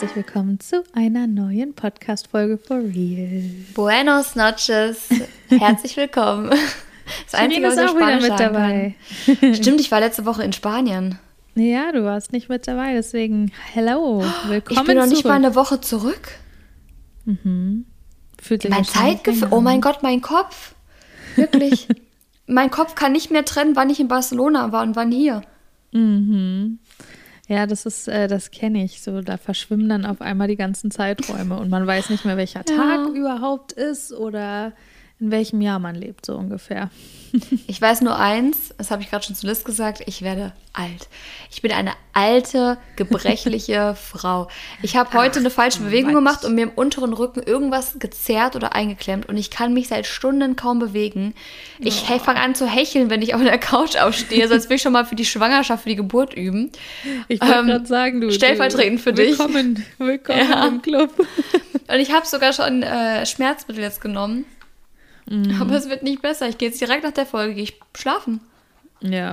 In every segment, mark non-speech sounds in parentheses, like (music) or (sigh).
herzlich willkommen zu einer neuen Podcast-Folge for Real. Buenos noches, herzlich willkommen. (laughs) Das Einzige, was ich auch wieder mit dabei. Kann. Stimmt, ich war letzte Woche in Spanien. Ja, du warst nicht mit dabei, deswegen hello, (gasps) willkommen Ich bin noch zurück. nicht mal eine Woche zurück. Mhm. Fühlt sich Mein Zeitgefühl, oh mein. Gott, mein Kopf. Wirklich. (laughs) mein Kopf kann nicht mehr trennen, wann ich in Barcelona war und wann hier. Mhm. Ja, das ist, äh, das kenne ich. So, da verschwimmen dann auf einmal die ganzen Zeiträume und man weiß nicht mehr, welcher Tag überhaupt ist oder in welchem Jahr man lebt, so ungefähr. (laughs) Ich weiß nur eins, das habe ich gerade schon zu Liz gesagt, ich werde alt. Ich bin eine alte, gebrechliche (laughs) Frau. Ich habe heute eine falsche Bewegung was? gemacht und mir im unteren Rücken irgendwas gezerrt oder eingeklemmt und ich kann mich seit Stunden kaum bewegen. Ich Oh. fange an zu hecheln, wenn ich auf der Couch aufstehe, sonst will ich schon mal für die Schwangerschaft, für die Geburt üben. Ich wollte Ähm, gerade sagen, du. stellvertretend du, für dich. willkommen, Willkommen Ja. im Club. Und ich habe sogar schon äh, Schmerzmittel jetzt genommen. Mhm. Aber es wird nicht besser. Ich gehe jetzt direkt nach der Folge, gehe ich schlafen. Ja,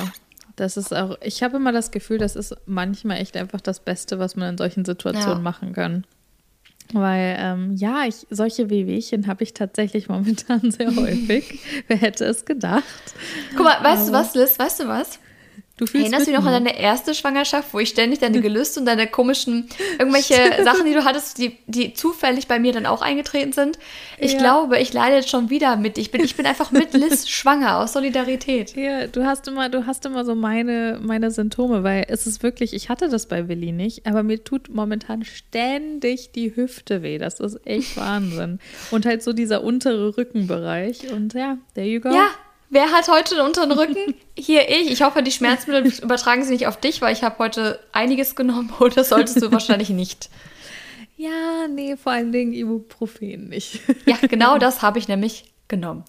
das ist auch. Ich habe immer das Gefühl, das ist manchmal echt einfach das Beste, was man in solchen Situationen Ja. machen kann. Weil, ähm, ja, ich, solche Wehwehchen habe ich tatsächlich (laughs) momentan sehr häufig. Wer hätte es gedacht? Guck mal, weißt du Aber- was, Liz? Weißt du was? Du fühlst Erinnerst du dich noch an deine erste Schwangerschaft, wo ich ständig deine Gelüste und deine komischen, irgendwelche (laughs) Sachen, die du hattest, die, die zufällig bei mir dann auch eingetreten sind? Ich Ja. glaube, ich leide jetzt schon wieder mit. Ich bin, ich bin einfach mit Liz (laughs) schwanger aus Solidarität. Ja, du hast immer, du hast immer so meine, meine Symptome, weil es ist wirklich, ich hatte das bei Willi nicht, aber mir tut momentan ständig die Hüfte weh. Das ist echt (laughs) Wahnsinn. Und halt so dieser untere Rückenbereich. Und ja, there you go. Ja, wer hat heute einen unteren Rücken? Hier ich. Ich hoffe, die Schmerzmittel (laughs) übertragen sie nicht auf dich, weil ich habe heute einiges genommen oder solltest du wahrscheinlich nicht. Ja, nee, vor allen Dingen Ibuprofen nicht. Ja, genau das habe ich nämlich genommen.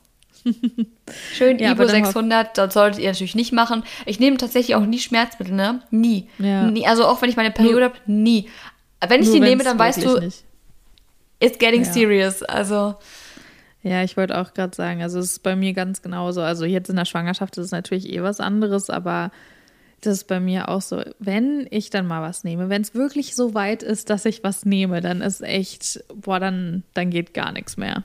Schön Ja, Ibu aber dann hoff- 600, das solltet ihr natürlich nicht machen. Ich nehme tatsächlich auch nie Schmerzmittel, ne? Nie. Ja. nie. Also auch wenn ich meine Periode habe, nie. Wenn ich Nur die nehme, dann weißt du, Nicht. it's getting Ja. serious. Also, Ja, ich wollte auch gerade sagen, also es ist bei mir ganz genauso. Also jetzt in der Schwangerschaft ist es natürlich eh was anderes, aber das ist bei mir auch so, wenn ich dann mal was nehme, wenn es wirklich so weit ist, dass ich was nehme, dann ist echt, boah, dann, dann geht gar nichts mehr.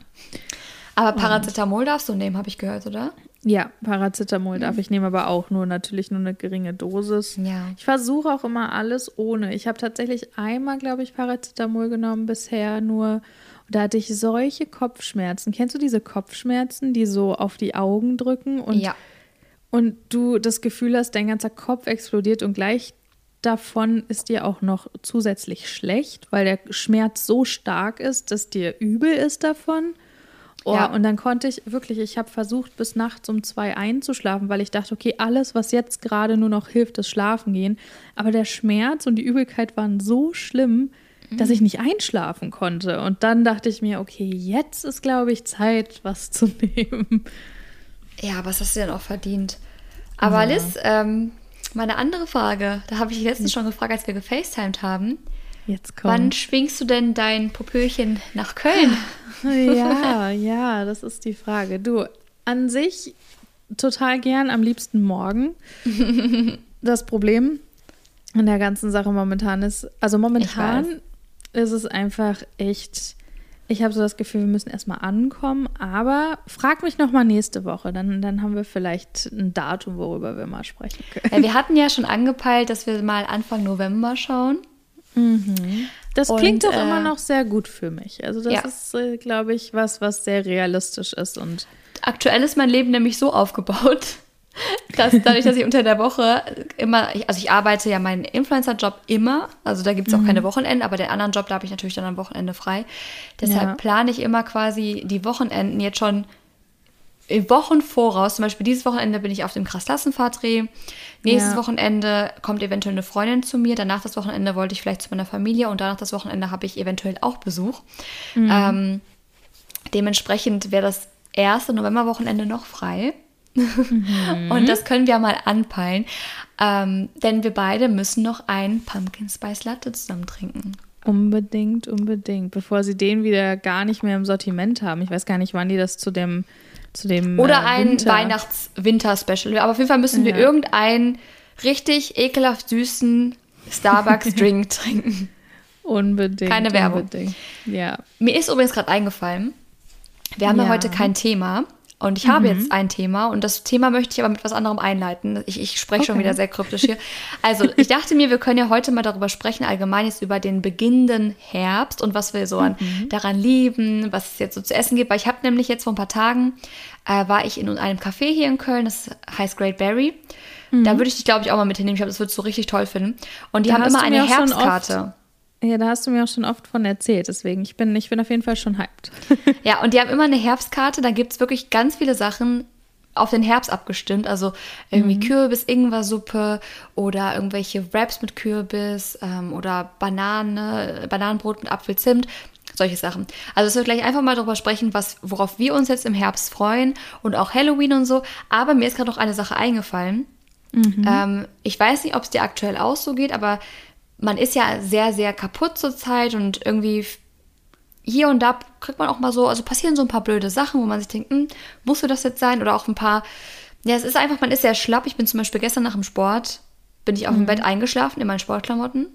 aber Paracetamol darfst du nehmen, habe ich gehört, oder? Ja, Paracetamol darf ich nehmen, aber auch nur natürlich nur eine geringe Dosis. Ja. Ich versuche auch immer alles ohne. Ich habe tatsächlich einmal, glaube ich, Paracetamol genommen bisher nur. Da hatte ich solche Kopfschmerzen. Kennst du diese Kopfschmerzen, die so auf die Augen drücken und, ja. und du das Gefühl hast, dein ganzer Kopf explodiert und gleich davon ist dir auch noch zusätzlich schlecht, weil der Schmerz so stark ist, dass dir übel ist davon. Oh, Ja. Und dann konnte ich wirklich, ich habe versucht, bis nachts um zwei einzuschlafen, weil ich dachte, okay, alles, was jetzt gerade nur noch hilft, ist Schlafen gehen. Aber der Schmerz und die Übelkeit waren so schlimm, dass ich nicht einschlafen konnte. Und dann dachte ich mir, okay, jetzt ist, glaube ich, Zeit, was zu (laughs) nehmen. Ja, was hast du denn auch verdient? Aber Liz, ähm, meine andere Frage, da habe ich letztens schon gefragt, als wir gefacetimed haben. Jetzt Wann kommt. schwingst du denn dein Popöchen nach Köln? (laughs) Ja, (laughs) ja, das ist die Frage. Du, an sich total gern, am liebsten morgen. Das Problem an der ganzen Sache momentan ist, also momentan ist es einfach echt, ich habe so das Gefühl, wir müssen erstmal ankommen, aber frag mich nochmal nächste Woche, dann, dann haben wir vielleicht ein Datum, worüber wir mal sprechen können. Ja, wir hatten ja schon angepeilt, dass wir mal Anfang November schauen. Das Und, klingt doch äh, immer noch sehr gut für mich. Also das ja. ist, äh, glaube ich, was, was sehr realistisch ist und Aktuell ist mein Leben nämlich so aufgebaut, dass dadurch, dass ich unter der Woche immer, also ich arbeite ja meinen Influencer-Job immer, also da gibt es auch keine Wochenenden, aber den anderen Job, da habe ich natürlich dann am Wochenende frei. Deshalb Ja. plane ich immer quasi die Wochenenden jetzt schon Wochen voraus. Zum Beispiel dieses Wochenende bin ich auf dem Krass-Klassenfahrt-Dreh. Nächstes Ja. Wochenende kommt eventuell eine Freundin zu mir. Danach das Wochenende wollte ich vielleicht zu meiner Familie und danach das Wochenende habe ich eventuell auch Besuch. Ähm, dementsprechend wäre das erste Novemberwochenende noch frei. Und das können wir mal anpeilen. Ähm, denn wir beide müssen noch einen Pumpkin Spice Latte zusammen trinken. Unbedingt, unbedingt. Bevor sie den wieder gar nicht mehr im Sortiment haben. Ich weiß gar nicht, wann die das zu dem, zu dem Oder äh, ein Winter- Weihnachts-Winter-Special. Aber auf jeden Fall müssen wir Ja. irgendeinen richtig ekelhaft süßen Starbucks-Drink (laughs) trinken. Unbedingt. Keine Werbung. Unbedingt. Ja. Mir ist übrigens gerade eingefallen, wir haben ja. Ja. heute kein Thema. Und ich habe jetzt ein Thema und das Thema möchte ich aber mit was anderem einleiten. Ich, ich spreche schon Okay. wieder sehr kryptisch hier. Also, ich dachte mir, wir können ja heute mal darüber sprechen, allgemein jetzt über den beginnenden Herbst und was wir so an, daran lieben, was es jetzt so zu essen gibt. Weil ich habe nämlich jetzt vor ein paar Tagen, äh, war ich in einem Café hier in Köln, das heißt Great Berry. Da würde ich dich, glaube ich, auch mal mit hinnehmen. Ich glaube, das würdest du richtig toll finden. Und die Da haben immer eine schon Herbstkarte. Ja, da hast du mir auch schon oft von erzählt, deswegen ich bin, ich bin auf jeden Fall schon hyped. (laughs) Ja, und die haben immer eine Herbstkarte, da gibt es wirklich ganz viele Sachen auf den Herbst abgestimmt. Also irgendwie Kürbis, Ingwersuppe oder irgendwelche Wraps mit Kürbis ähm, oder Banane, Bananenbrot mit Apfelzimt. Solche Sachen. Also dass wir gleich einfach mal darüber sprechen, was, worauf wir uns jetzt im Herbst freuen und auch Halloween und so. Aber mir ist gerade noch eine Sache eingefallen. Ähm, ich weiß nicht, ob es dir aktuell auch so geht, aber man ist ja sehr, sehr kaputt zurzeit und irgendwie hier und da kriegt man auch mal so, also passieren so ein paar blöde Sachen, wo man sich denkt, hm, muss das jetzt sein? Oder auch ein paar, ja, es ist einfach, man ist sehr schlapp. Ich bin zum Beispiel gestern nach dem Sport, bin ich auf dem Bett eingeschlafen in meinen Sportklamotten.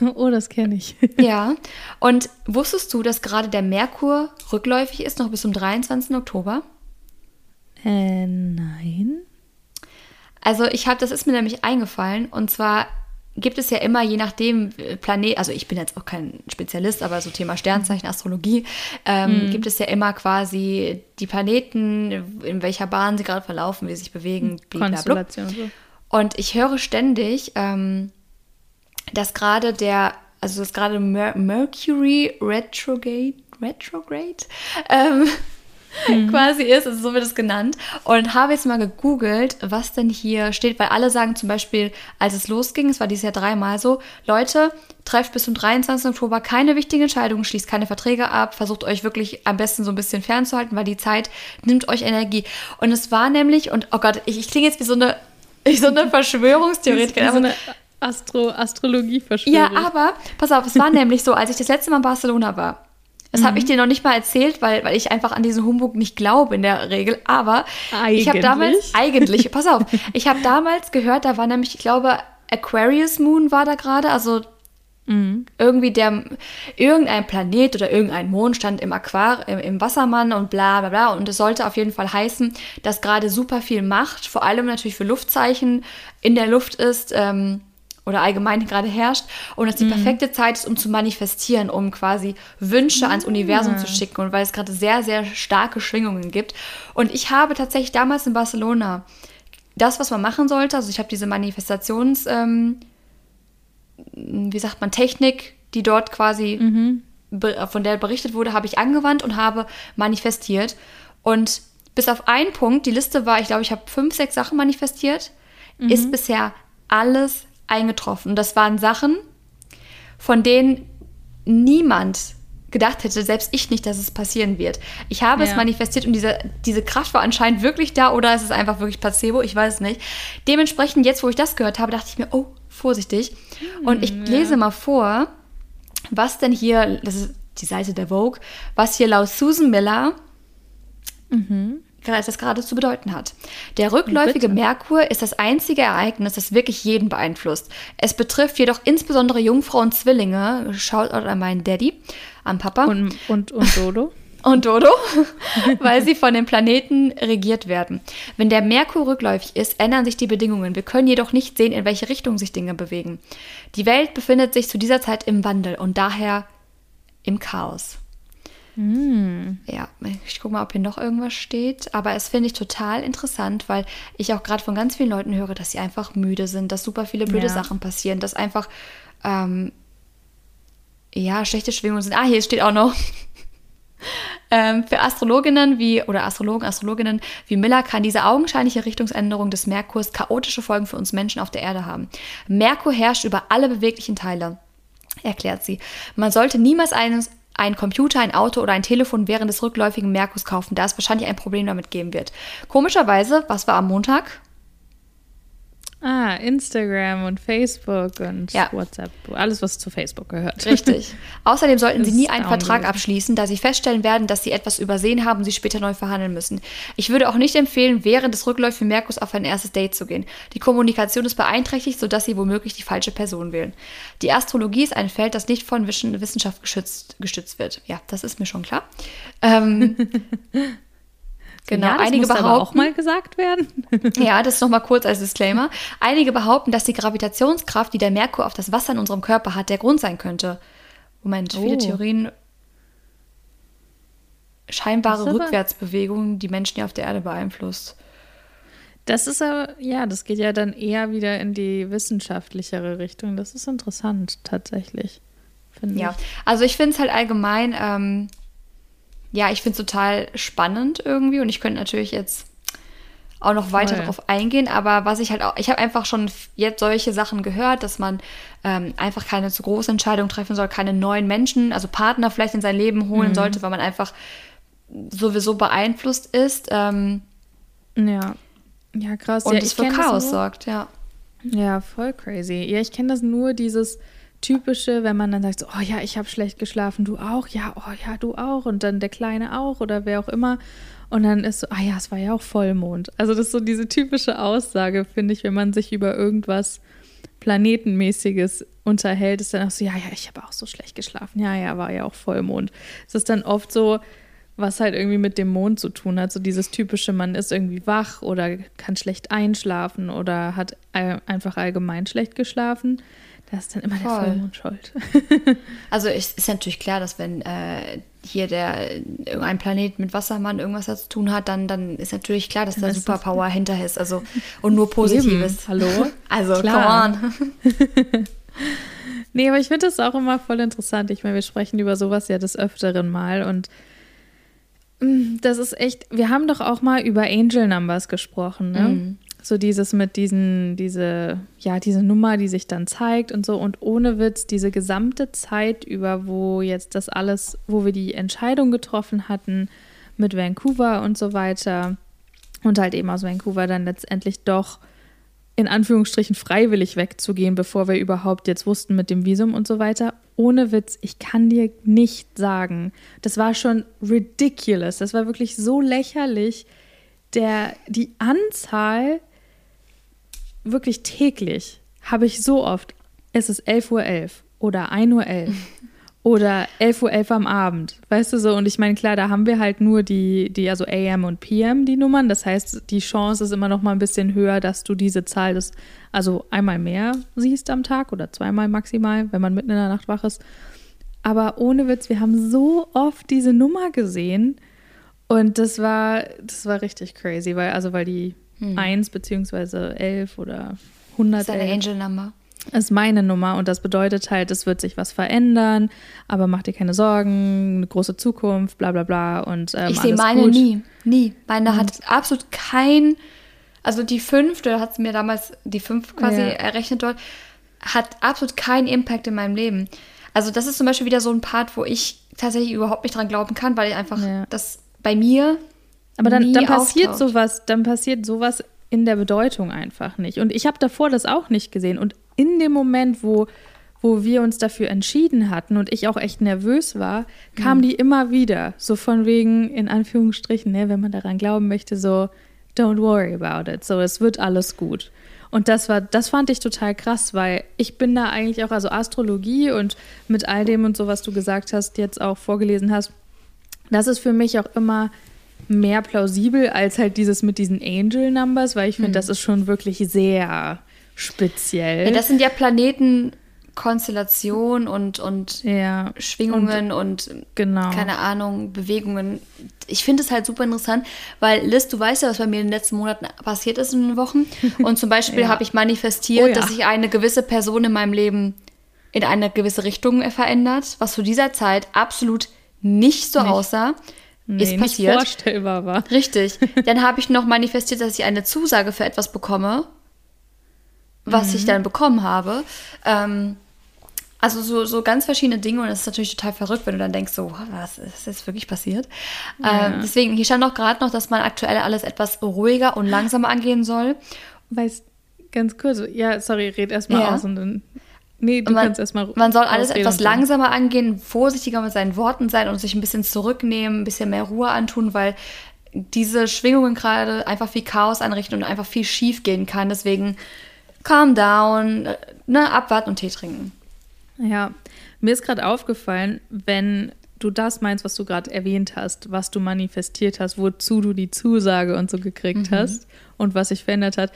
(laughs) oh, das kenne ich. (laughs) Ja, und wusstest du, dass gerade der Merkur rückläufig ist, noch bis zum 23. Oktober? Äh, nein. Also ich habe, das ist mir nämlich eingefallen und zwar gibt es ja immer, je nachdem äh, Planet, also ich bin jetzt auch kein Spezialist, aber so Thema Sternzeichen, Astrologie, ähm, gibt es ja immer quasi die Planeten, in welcher Bahn sie gerade verlaufen, wie sie sich bewegen, blablabla. So. Und ich höre ständig, ähm, dass gerade der, also dass gerade Mer Mercury Retrograde, Retrograde, ähm, quasi ist, also so wird es genannt. Und habe jetzt mal gegoogelt, was denn hier steht, weil alle sagen zum Beispiel, als es losging, es war dieses Jahr dreimal so, Leute, trefft bis zum 23. Oktober keine wichtigen Entscheidungen, schließt keine Verträge ab, versucht euch wirklich am besten so ein bisschen fernzuhalten, weil die Zeit nimmt euch Energie. Und es war nämlich, und oh Gott, ich, ich klinge jetzt wie so eine, (laughs) wie so eine (laughs) Verschwörungstheoretikerin. So eine Astro Astrologie-Verschwörung. ja, aber pass auf, es war (laughs) nämlich so, als ich das letzte Mal in Barcelona war. Das habe ich dir noch nicht mal erzählt, weil, weil ich einfach an diesen Humbug nicht glaube in der Regel. Aber ich habe Eigentlich? damals, eigentlich, pass auf, (laughs) ich habe damals gehört, da war nämlich, ich glaube, Aquarius Moon war da gerade, also irgendwie der, irgendein Planet oder irgendein Mond stand im Aquar, im, im Wassermann und bla bla bla. Und es sollte auf jeden Fall heißen, dass gerade super viel Macht, vor allem natürlich für Luftzeichen, in der Luft ist. Ähm, oder allgemein gerade herrscht und dass die perfekte Zeit ist, um zu manifestieren, um quasi Wünsche ans Universum zu schicken und weil es gerade sehr, sehr starke Schwingungen gibt. Und ich habe tatsächlich damals in Barcelona das, was man machen sollte, also ich habe diese Manifestations, ähm, wie sagt man, Technik, die dort quasi be- von der berichtet wurde, habe ich angewandt und habe manifestiert. Und bis auf einen Punkt, die Liste war, ich glaube, ich habe fünf, sechs Sachen manifestiert, ist bisher alles eingetroffen. Das waren Sachen, von denen niemand gedacht hätte, selbst ich nicht, dass es passieren wird. Ich habe es Ja. manifestiert und diese, diese Kraft war anscheinend wirklich da oder ist es einfach wirklich Placebo, ich weiß es nicht. Dementsprechend, jetzt wo ich das gehört habe, dachte ich mir, oh, vorsichtig. Und ich lese mal vor, was denn hier, das ist die Seite der Vogue, was hier laut Susan Miller das gerade zu bedeuten hat. Der rückläufige Bitte. Merkur ist das einzige Ereignis, das wirklich jeden beeinflusst. Es betrifft jedoch insbesondere Jungfrau und Zwillinge. Schaut an meinen Daddy, an Papa Und, und, und Dodo. (laughs) und Dodo, (laughs) weil sie von den Planeten regiert werden. Wenn der Merkur rückläufig ist, ändern sich die Bedingungen. Wir können jedoch nicht sehen, in welche Richtung sich Dinge bewegen. Die Welt befindet sich zu dieser Zeit im Wandel und daher im Chaos. Ja, ich gucke mal, ob hier noch irgendwas steht. Aber es finde ich total interessant, weil ich auch gerade von ganz vielen Leuten höre, dass sie einfach müde sind, dass super viele blöde Ja. Sachen passieren, dass einfach, ähm, ja, schlechte Schwingungen sind. Ah, hier steht auch noch. (laughs) Ähm, für Astrologinnen wie oder Astrologen, Astrologinnen wie Miller kann diese augenscheinliche Richtungsänderung des Merkurs chaotische Folgen für uns Menschen auf der Erde haben. Merkur herrscht über alle beweglichen Teile, erklärt sie. Man sollte niemals einen, einen Computer, ein Auto oder ein Telefon während des rückläufigen Merkurs kaufen, da es wahrscheinlich ein Problem damit geben wird. Komischerweise, was war am Montag? Ah, Instagram und Facebook und Ja. WhatsApp. Alles, was zu Facebook gehört. Richtig. (laughs) Außerdem sollten Sie nie einen Vertrag abschließen, da Sie feststellen werden, dass Sie etwas übersehen haben und Sie später neu verhandeln müssen. Ich würde auch nicht empfehlen, während des Rückläufigen Merkurs auf ein erstes Date zu gehen. Die Kommunikation ist beeinträchtigt, sodass Sie womöglich die falsche Person wählen. Die Astrologie ist ein Feld, das nicht von Wissenschaft geschützt, gestützt wird. Ja, das ist mir schon klar. Ähm, (laughs) genau, ja, das einige aber behaupten, auch mal gesagt werden. (laughs) ja, das nochmal kurz als Disclaimer. Einige behaupten, dass die Gravitationskraft, die der Merkur auf das Wasser in unserem Körper hat, der Grund sein könnte. Moment, viele Oh. Theorien. Scheinbare aber- Rückwärtsbewegungen, die Menschen hier auf der Erde beeinflusst. Das ist aber, ja, das geht ja dann eher wieder in die wissenschaftlichere Richtung. Das ist interessant, tatsächlich. Ja, ich. also ich finde es halt allgemein, ähm, ja, ich finde es total spannend irgendwie und ich könnte natürlich jetzt auch noch weiter Voll. darauf eingehen, aber was ich halt auch, ich habe einfach schon jetzt solche Sachen gehört, dass man ähm, einfach keine zu große Entscheidung treffen soll, keine neuen Menschen, also Partner vielleicht in sein Leben holen sollte, weil man einfach sowieso beeinflusst ist ähm, Ja. Ja, krass. und ja, es für Chaos nur- sorgt, ja. Ja, voll crazy. Ja, ich kenne das nur, dieses typische, wenn man dann sagt, so, oh ja, ich habe schlecht geschlafen, du auch, ja, oh ja, du auch und dann der Kleine auch oder wer auch immer. Und dann ist so, ah ja, es war ja auch Vollmond. Also das ist so diese typische Aussage, finde ich, wenn man sich über irgendwas Planetenmäßiges unterhält, ist dann auch so, ja, ja, ich habe auch so schlecht geschlafen. Ja, ja, war ja auch Vollmond. Es ist dann oft so, was halt irgendwie mit dem Mond zu tun hat. So dieses typische, man ist irgendwie wach oder kann schlecht einschlafen oder hat einfach allgemein schlecht geschlafen. Da ist dann immer der Voll. Vollmond schuld. (laughs) Also es ist natürlich klar, dass wenn äh, hier der irgendein Planet mit Wassermann irgendwas zu tun hat, dann, dann ist natürlich klar, dass da ist das- Superpower (laughs) hinter ist. Also und nur Positives. Eben, hallo? (laughs) Also Klar. come on. Nee, aber ich finde das auch immer voll interessant. Ich meine, wir sprechen über sowas ja des Öfteren mal und mm, das ist echt, wir haben doch auch mal über Angel Numbers gesprochen, ne? Mhm. So dieses mit diesen, diese, ja, diese Nummer, die sich dann zeigt und so. Und ohne Witz, diese gesamte Zeit über, wo jetzt das alles, wo wir die Entscheidung getroffen hatten mit Vancouver und so weiter und halt eben aus Vancouver dann letztendlich doch in Anführungsstrichen freiwillig wegzugehen, bevor wir überhaupt jetzt wussten mit dem Visum und so weiter. Ohne Witz, ich kann dir nicht sagen. Das war schon ridiculous. Das war wirklich so lächerlich. Der, die Anzahl wirklich täglich habe ich so oft. Es ist 11.11 Uhr oder 1.11 Uhr (laughs) oder 11.11 Uhr am Abend. Weißt du so? Und ich meine, klar, da haben wir halt nur die, die, also AM und PM, die Nummern. Das heißt, die Chance ist immer noch mal ein bisschen höher, dass du diese Zahl, des, also einmal mehr siehst am Tag oder zweimal maximal, wenn man mitten in der Nacht wach ist. Aber ohne Witz, wir haben so oft diese Nummer gesehen. Und das war, das war richtig crazy, weil, also weil die 1 beziehungsweise 11 oder Hm. Das ist 111 eine Angel Number. ist meine Nummer und das bedeutet halt, es wird sich was verändern, aber mach dir keine Sorgen, eine große Zukunft, bla bla bla und ähm, ich sehe meine gut. nie. Nie. Meine hat absolut kein, also die fünf, da hat sie mir damals die fünf quasi Ja. errechnet dort, hat absolut keinen Impact in meinem Leben. Also das ist zum Beispiel wieder so ein Part, wo ich tatsächlich überhaupt nicht dran glauben kann, weil ich einfach Ja. das bei mir Aber dann, dann passiert auftaucht. sowas, dann passiert sowas in der Bedeutung einfach nicht. Und ich habe davor das auch nicht gesehen. Und in dem Moment, wo, wo wir uns dafür entschieden hatten und ich auch echt nervös war, kam Mhm. die immer wieder. So von wegen, in Anführungsstrichen, ne, wenn man daran glauben möchte, so, don't worry about it. So, es wird alles gut. Und das war, das fand ich total krass, weil ich bin da eigentlich auch, also Astrologie und mit all dem und so, was du gesagt hast, jetzt auch vorgelesen hast, das ist für mich auch immer mehr plausibel als halt dieses mit diesen Angel Numbers, weil ich finde, das ist schon wirklich sehr speziell. Ja, das sind ja Planetenkonstellationen und, und ja, Schwingungen und, genau. keine Ahnung, Bewegungen. Ich finde es halt super interessant, weil Liz, du weißt ja, was bei mir in den letzten Monaten passiert ist in den Wochen. Und zum Beispiel (laughs) Ja. habe ich manifestiert, Oh dass sich eine gewisse Person in meinem Leben in eine gewisse Richtung verändert, was zu dieser Zeit absolut nicht so Nicht. aussah. Nee, ist nicht passiert. vorstellbar war. Richtig. (laughs) Dann habe ich noch manifestiert, dass ich eine Zusage für etwas bekomme, was Mhm. ich dann bekommen habe. Ähm, also so, so ganz verschiedene Dinge und es ist natürlich total verrückt, wenn du dann denkst, so, was ist jetzt wirklich passiert? Ähm, deswegen, hier stand auch gerade noch, dass man aktuell alles etwas ruhiger und langsamer angehen soll. Weißt, Ganz kurz. Ja, sorry, red erstmal Ja. aus und dann. Nee, du man, kannst erstmal. man soll alles etwas langsamer angehen, vorsichtiger mit seinen Worten sein und sich ein bisschen zurücknehmen, ein bisschen mehr Ruhe antun, weil diese Schwingungen gerade einfach viel Chaos anrichten und einfach viel schief gehen kann. Deswegen calm down, äh, ne, abwarten und Tee trinken. Ja, mir ist gerade aufgefallen, wenn du das meinst, was du gerade erwähnt hast, was du manifestiert hast, wozu du die Zusage und so gekriegt Mhm. hast und was sich verändert hat,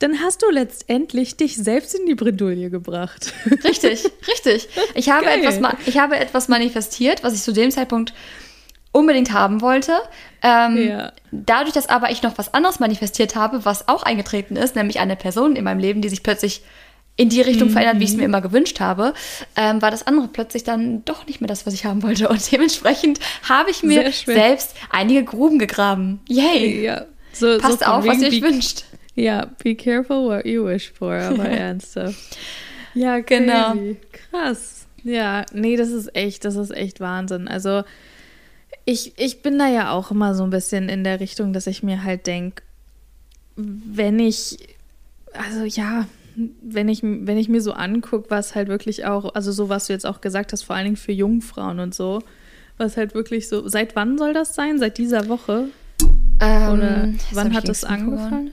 dann hast du letztendlich dich selbst in die Bredouille gebracht. (laughs) Richtig, richtig. Ich habe, Geil. etwas, ich habe etwas manifestiert, was ich zu dem Zeitpunkt unbedingt haben wollte. Ähm, Ja. Dadurch, dass aber ich noch was anderes manifestiert habe, was auch eingetreten ist, nämlich eine Person in meinem Leben, die sich plötzlich in die Mhm. Richtung verändert, wie ich es mir immer gewünscht habe, ähm, war das andere plötzlich dann doch nicht mehr das, was ich haben wollte. Und dementsprechend habe ich mir selbst einige Gruben gegraben. Yay! ja. So, Passt so auf, was ihr euch wünscht. Ja, be careful what you wish for, aber (laughs) ernsthaft. Ja, crazy. Genau. Krass. Ja, nee, das ist echt, das ist echt Wahnsinn. Also ich, ich bin da ja auch immer so ein bisschen in der Richtung, dass ich mir halt denke, wenn ich, also ja, wenn ich, wenn ich mir so angucke, was halt wirklich auch, also so was du jetzt auch gesagt hast, vor allen Dingen für Jungfrauen und so, was halt wirklich so, seit wann soll das sein? Seit dieser Woche? Ähm, Oder wann hat das angefangen?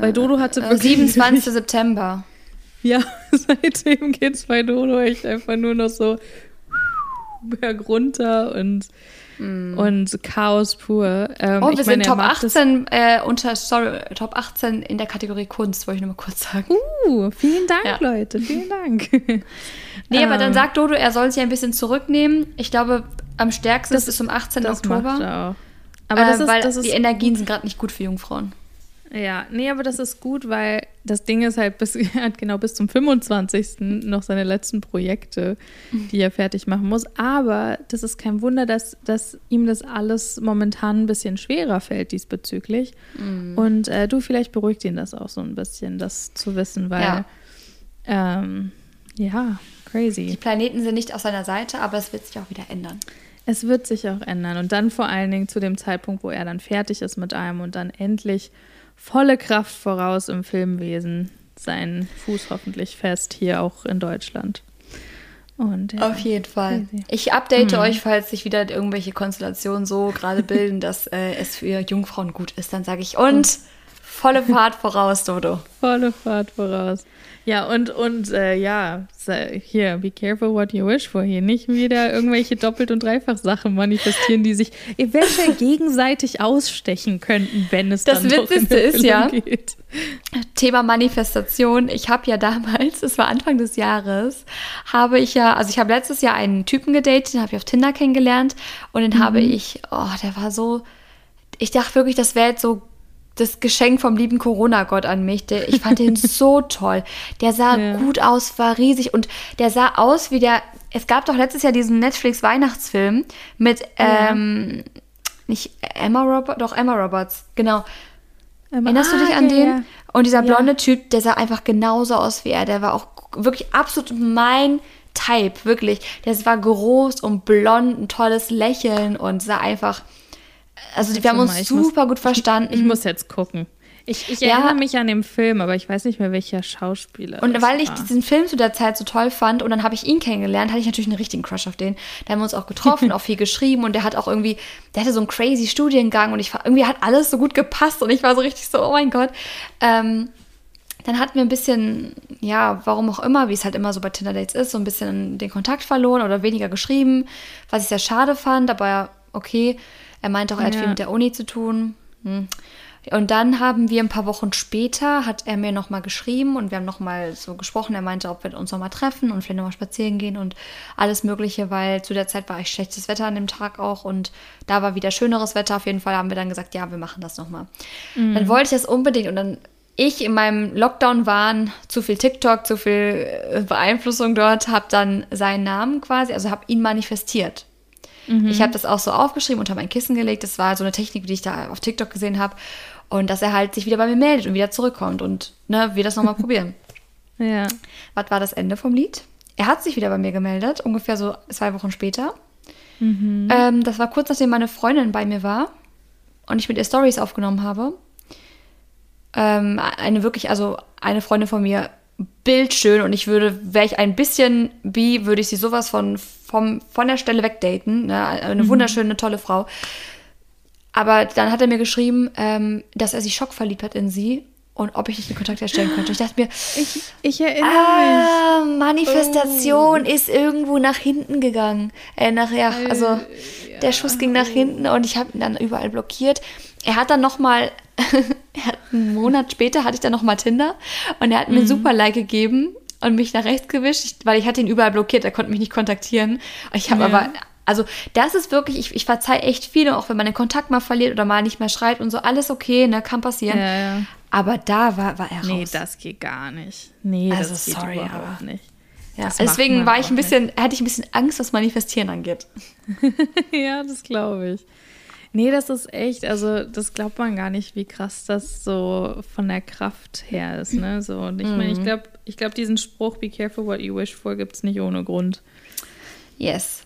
Bei Dodo hatte Äh, wirklich 27. (laughs) September. Ja, (laughs) seitdem geht's bei Dodo echt einfach nur noch so bergunter und, und Chaos pur. Ähm, Mm. Oh, wir sind meine, Top macht das- 18 äh, unter, sorry, Top 18 in der Kategorie Kunst, wollte ich nur mal kurz sagen. Uh, vielen Dank, Ja. Leute, vielen Dank. (laughs) Nee, aber dann Ähm, sagt Dodo, er soll sich ein bisschen zurücknehmen. Ich glaube, am stärksten Das- ist es zum 18. das Oktober. er. Aber das äh, ist, weil das ist die Energien sind gerade nicht gut für Jungfrauen. Ja, nee, aber das ist gut, weil das Ding ist halt, bis, (laughs) er hat genau bis zum 25. noch seine letzten Projekte, die er fertig machen muss. Aber das ist kein Wunder, dass, dass ihm das alles momentan ein bisschen schwerer fällt diesbezüglich. Und äh, du, vielleicht beruhigt ihn das auch so ein bisschen, das zu wissen, weil, Ja. ähm, ja, Die crazy. Planeten sind nicht auf seiner Seite, aber es wird sich auch wieder ändern. Es wird sich auch ändern. Und dann vor allen Dingen zu dem Zeitpunkt, wo er dann fertig ist mit allem und dann endlich volle Kraft voraus im Filmwesen seinen Fuß hoffentlich fest hier auch in Deutschland. Und ja, Auf jeden Fall. crazy. Ich update euch, falls sich wieder irgendwelche Konstellationen so gerade (laughs) bilden, dass äh, es für Jungfrauen gut ist. Dann sage ich, und volle Fahrt voraus, Dodo. volle Fahrt voraus. Ja, und, und äh, ja, hier, be careful what you wish for. Hier nicht wieder irgendwelche Doppelt- und Dreifach-Sachen manifestieren, die sich eventuell (laughs) gegenseitig ausstechen könnten, wenn es Das dann Witzigste ist ja, geht. Thema Manifestation. Ich habe ja damals, es war Anfang des Jahres, habe ich ja, also ich habe letztes Jahr einen Typen gedatet, den habe ich auf Tinder kennengelernt und den habe ich, oh, der war so, ich dachte wirklich, das wäre jetzt so das Geschenk vom lieben Corona-Gott an mich. Der, ich fand den (laughs) so toll. Der sah Ja. gut aus, war riesig und der sah aus wie der, es gab doch letztes Jahr diesen Netflix-Weihnachtsfilm mit, Ja. ähm, nicht Emma Roberts, doch Emma Roberts, genau. Ähm, Erinnerst du ah, dich an ja, den? ja. Und dieser blonde Typ, der sah einfach genauso aus wie er. Der war auch wirklich absolut mein Type, wirklich. Der war groß und blond, ein tolles Lächeln und sah einfach. Also wir haben uns ich muss- super gut verstanden. Ich muss jetzt gucken. Ich, ich Ja. erinnere mich an den Film, aber ich weiß nicht mehr, welcher Schauspieler. Und weil ich war. diesen Film zu der Zeit so toll fand und dann habe ich ihn kennengelernt, hatte ich natürlich einen richtigen Crush auf den. Da haben wir uns auch getroffen, (laughs) auch viel geschrieben und der hat auch irgendwie, der hatte so einen crazy Studiengang und ich war, irgendwie hat alles so gut gepasst und ich war so richtig so, oh mein Gott. Ähm, dann hatten wir ein bisschen, ja, warum auch immer, wie es halt immer so bei Tinder-Dates ist, so ein bisschen den Kontakt verloren oder weniger geschrieben, was ich sehr schade fand, aber okay. Er meinte auch, er hat Ja. viel mit der Uni zu tun. Hm. Und dann haben wir ein paar Wochen später, hat er mir nochmal geschrieben und wir haben nochmal so gesprochen. Er meinte, ob wir uns nochmal treffen und vielleicht nochmal spazieren gehen und alles Mögliche, weil zu der Zeit war echt schlechtes Wetter an dem Tag auch und da war wieder schöneres Wetter. Auf jeden Fall haben wir dann gesagt, ja, wir machen das nochmal. Dann wollte ich das unbedingt und dann ich in meinem Lockdown-Wahn, zu viel TikTok, zu viel äh, Beeinflussung dort, habe dann seinen Namen quasi, also habe ihn manifestiert. Ich habe das auch so aufgeschrieben, unter mein Kissen gelegt. Das war so eine Technik, die ich da auf TikTok gesehen habe. Und dass er halt sich wieder bei mir meldet und wieder zurückkommt und ne, wir das nochmal (laughs) probieren. Ja. Was war das Ende vom Lied? Er hat sich wieder bei mir gemeldet, ungefähr so zwei Wochen später. Ähm, das war kurz nachdem meine Freundin bei mir war und ich mit ihr Stories aufgenommen habe. ähm, eine wirklich, also eine Freundin von mir, bildschön und ich würde, wäre ich ein bisschen wie, würde ich sie sowas von, vom, von der Stelle wegdaten. Ne? Eine mhm. wunderschöne, tolle Frau. Aber dann hat er mir geschrieben, ähm, dass er sich schockverliebt hat in sie und ob ich nicht einen Kontakt herstellen könnte. Ich dachte mir, ich, ich erinnere ah, mich. Manifestation oh. ist irgendwo nach hinten gegangen. Äh, nachher, also ja. der Schuss ging nach hinten und ich habe ihn dann überall blockiert. Er hat dann noch mal, (laughs) einen Monat später hatte ich dann noch mal Tinder und er hat mir mhm. ein super Like gegeben und mich nach rechts gewischt, weil ich hatte ihn überall blockiert, er konnte mich nicht kontaktieren. Ich habe ja. aber also das ist wirklich, ich, ich verzeih echt viel, auch wenn man den Kontakt mal verliert oder mal nicht mehr schreibt und so, alles okay, ne, kann passieren. Ja, ja. Aber da war, war er raus. Nee, das geht gar nicht. Nee, also, das geht sorry, überhaupt aber, nicht. Ja, deswegen war ich ein bisschen, nicht. hatte ich ein bisschen Angst, was Manifestieren angeht. (laughs) ja, das glaube ich. Nee, das ist echt, also das glaubt man gar nicht, wie krass das so von der Kraft her ist. Ne? So, und ich meine, ich mhm. glaube, ich glaub, diesen Spruch, be careful what you wish for, gibt es nicht ohne Grund. Yes.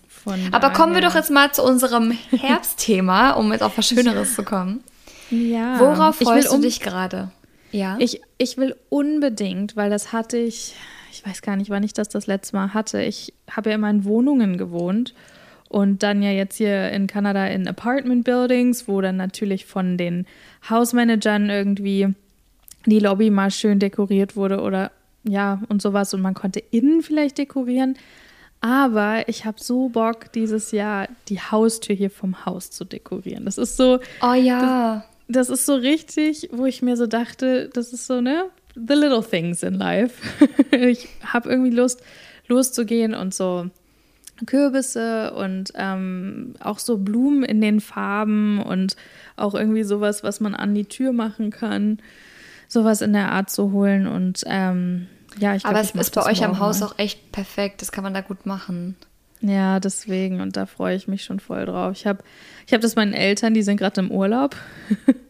Aber kommen wir doch jetzt mal zu unserem Herbstthema, um jetzt auf was Schöneres zu kommen. Ja. Worauf freust du dich gerade? Ja. Ich, ich will unbedingt, weil das hatte ich, ich weiß gar nicht, wann ich das das letzte Mal hatte. Ich habe ja immer in Wohnungen gewohnt und dann ja jetzt hier in Kanada in Apartment Buildings, wo dann natürlich von den Hausmanagern irgendwie die Lobby mal schön dekoriert wurde oder ja und sowas und man konnte innen vielleicht dekorieren. Aber ich habe so Bock, dieses Jahr die Haustür hier vom Haus zu dekorieren. Das ist so. Oh ja. Das, das ist so richtig, wo ich mir so dachte, das ist so, ne? The little things in life. (laughs) ich habe irgendwie Lust, loszugehen und so Kürbisse und ähm, auch so Blumen in den Farben und auch irgendwie sowas, was man an die Tür machen kann. Sowas in der Art zu holen und ähm, ja, ich glaub, Aber es ist bei euch am Haus mal. auch echt perfekt. Das kann man da gut machen. Ja, deswegen. Und da freue ich mich schon voll drauf. Ich habe ich hab das meinen Eltern, die sind gerade im Urlaub. (laughs)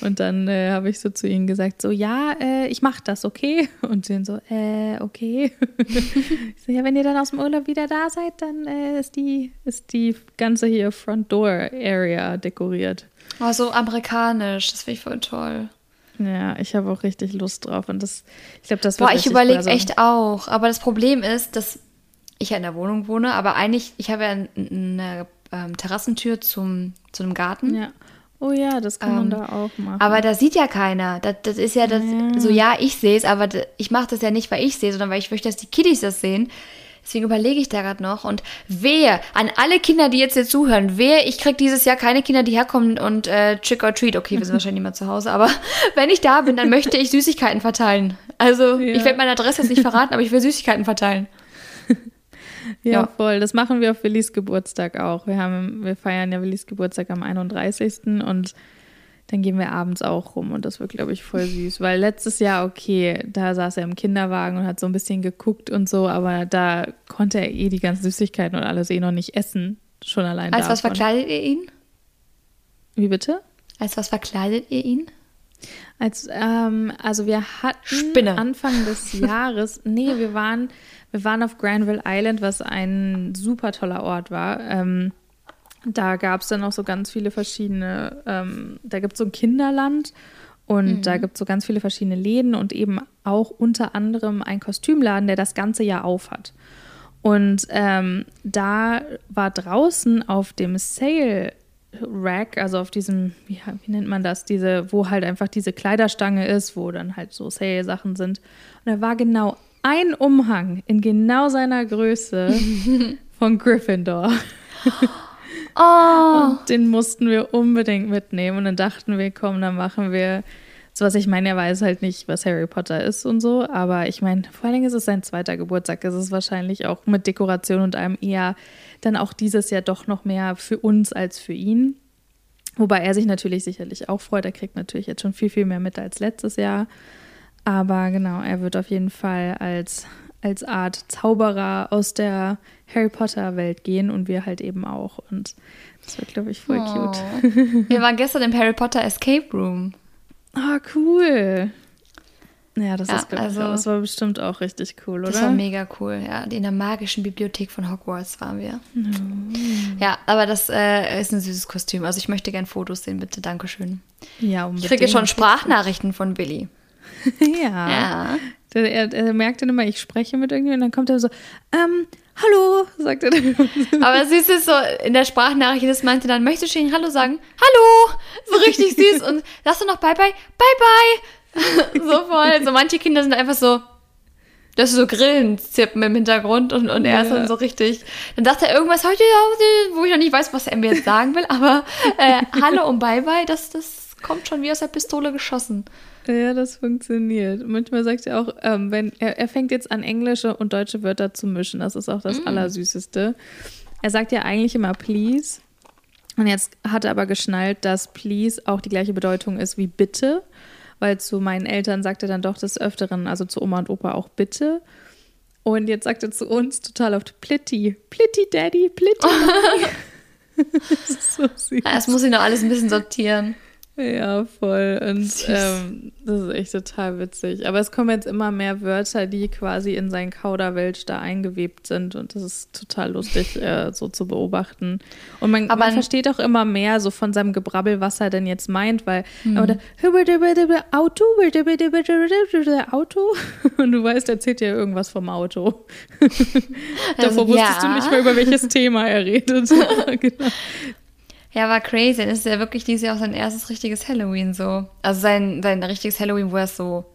Und dann äh, habe ich so zu ihnen gesagt, so, ja, äh, ich mache das, okay? Und sie sind so, äh, okay. ich so, ja, wenn ihr dann aus dem Urlaub wieder da seid, dann äh, ist, die, ist die ganze hier Front Door Area dekoriert. Oh, so amerikanisch, das finde ich voll toll. Ja, ich habe auch richtig Lust drauf und das, ich glaube, das Boah, ich überlege echt auch. Aber das Problem ist, dass ich ja in der Wohnung wohne, aber eigentlich, ich habe ja eine ähm, Terrassentür zum, zu einem Garten. Ja. Oh ja, das kann ähm, man da auch machen. Aber da sieht ja keiner. Das, das ist ja das, ja. so ja, ich sehe es, aber ich mache das ja nicht, weil ich sehe, sondern weil ich möchte, dass die Kiddies das sehen. Deswegen überlege ich da gerade noch. Und wer, an alle Kinder, die jetzt hier zuhören, wer, ich kriege dieses Jahr keine Kinder, die herkommen und äh, Trick or Treat. Okay, wir sind (laughs) wahrscheinlich nicht mehr zu Hause, aber (laughs) wenn ich da bin, dann möchte ich Süßigkeiten verteilen. Also, ja. ich werde meine Adresse jetzt nicht verraten, aber ich will Süßigkeiten verteilen. Ja, ja, voll. Das machen wir auf Willis Geburtstag auch. Wir, haben, wir feiern ja Willis Geburtstag am 31. und dann gehen wir abends auch rum und das wird, glaube ich, voll süß. (laughs) Weil letztes Jahr, okay, da saß er im Kinderwagen und hat so ein bisschen geguckt und so, aber da konnte er eh die ganzen Süßigkeiten und alles eh noch nicht essen. Schon allein Als davon. was verkleidet ihr ihn? Wie bitte? Als was verkleidet ihr ihn? Als, ähm, also wir hatten Spinne. Anfang des (laughs) Jahres, nee, wir waren, wir waren auf Granville Island, was ein super toller Ort war. Ähm, da gab es dann auch so ganz viele verschiedene, ähm, da gibt es so ein Kinderland und mhm. da gibt es so ganz viele verschiedene Läden und eben auch unter anderem ein Kostümladen, der das ganze Jahr auf hat. Und ähm, da war draußen auf dem Sale Rack, also auf diesem, wie, wie, nennt man das, diese, wo halt einfach diese Kleiderstange ist, wo dann halt so Sale-Sachen sind. Und da war genau ein Umhang in genau seiner Größe (laughs) von Gryffindor. (gasps) Oh. Und den mussten wir unbedingt mitnehmen. Und dann dachten wir, komm, dann machen wir so was ich meine, er weiß halt nicht, was Harry Potter ist und so. Aber ich meine, vor allen Dingen ist es sein zweiter Geburtstag. Es ist wahrscheinlich auch mit Dekoration und allem eher dann auch dieses Jahr doch noch mehr für uns als für ihn. Wobei er sich natürlich sicherlich auch freut. Er kriegt natürlich jetzt schon viel, viel mehr mit als letztes Jahr. Aber genau, er wird auf jeden Fall als als Art Zauberer aus der Harry Potter Welt gehen und wir halt eben auch. Und das wird, glaube ich, voll oh. cute. (laughs) wir waren (laughs) gestern im Harry Potter Escape Room. Ah, oh, cool. Ja, das Ja, ist also- also, das war bestimmt auch richtig cool, oder? Das war mega cool, ja. In der magischen Bibliothek von Hogwarts waren wir. Ja, aber das äh, ist ein süßes Kostüm. Also ich möchte gern Fotos sehen, bitte. Dankeschön. ja, Ich unbedingt. kriege schon Sprachnachrichten von Billy. (laughs) ja. Ja. Der, er, er merkt dann immer, ich spreche mit irgendjemandem, dann kommt er so, ähm, hallo, sagt er dann. Aber süß ist so, in der Sprachnachricht, das meinte dann, möchtest du ihnen Hallo sagen? Hallo! So richtig süß. Und sagst du noch Bye Bye? Bye Bye! (laughs) so voll. So manche Kinder sind einfach so, das ist so Grillen zirpen im Hintergrund und, und er ist Ja. dann so richtig. Dann sagt er irgendwas heute, wo ich noch nicht weiß, was er mir jetzt sagen will, aber äh, Hallo und Bye Bye, das, das kommt schon wie aus der Pistole geschossen. Ja, das funktioniert. Manchmal sagt er auch, ähm, wenn er, er fängt jetzt an, englische und deutsche Wörter zu mischen. Das ist auch das Allersüßeste. Er sagt ja eigentlich immer please. Und jetzt hat er aber geschnallt, dass please auch die gleiche Bedeutung ist wie bitte. Weil zu meinen Eltern sagt er dann doch des Öfteren, also zu Oma und Opa auch bitte. Und jetzt sagt er zu uns total oft Plitti. Plitti Daddy, Plitti Daddy. (laughs) (laughs) das ist so süß. Das muss ich noch alles ein bisschen sortieren. Ja, voll. Und ähm, das ist echt total witzig. Aber es kommen jetzt immer mehr Wörter, die quasi in sein Kauderwelsch da eingewebt sind. Und das ist total lustig, äh, so zu beobachten. Und man, Aber man versteht auch immer mehr so von seinem Gebrabbel, was er denn jetzt meint, weil Hm. oder Auto, Auto. Und du weißt, er erzählt ja irgendwas vom Auto. (laughs) Davor Also, wusstest du ja. nicht mehr, über welches Thema er redet. (laughs) (laughs) genau. Ja, war crazy. Das ist ja wirklich dieses Jahr auch sein erstes richtiges Halloween so. Also sein, sein richtiges Halloween, wo er es so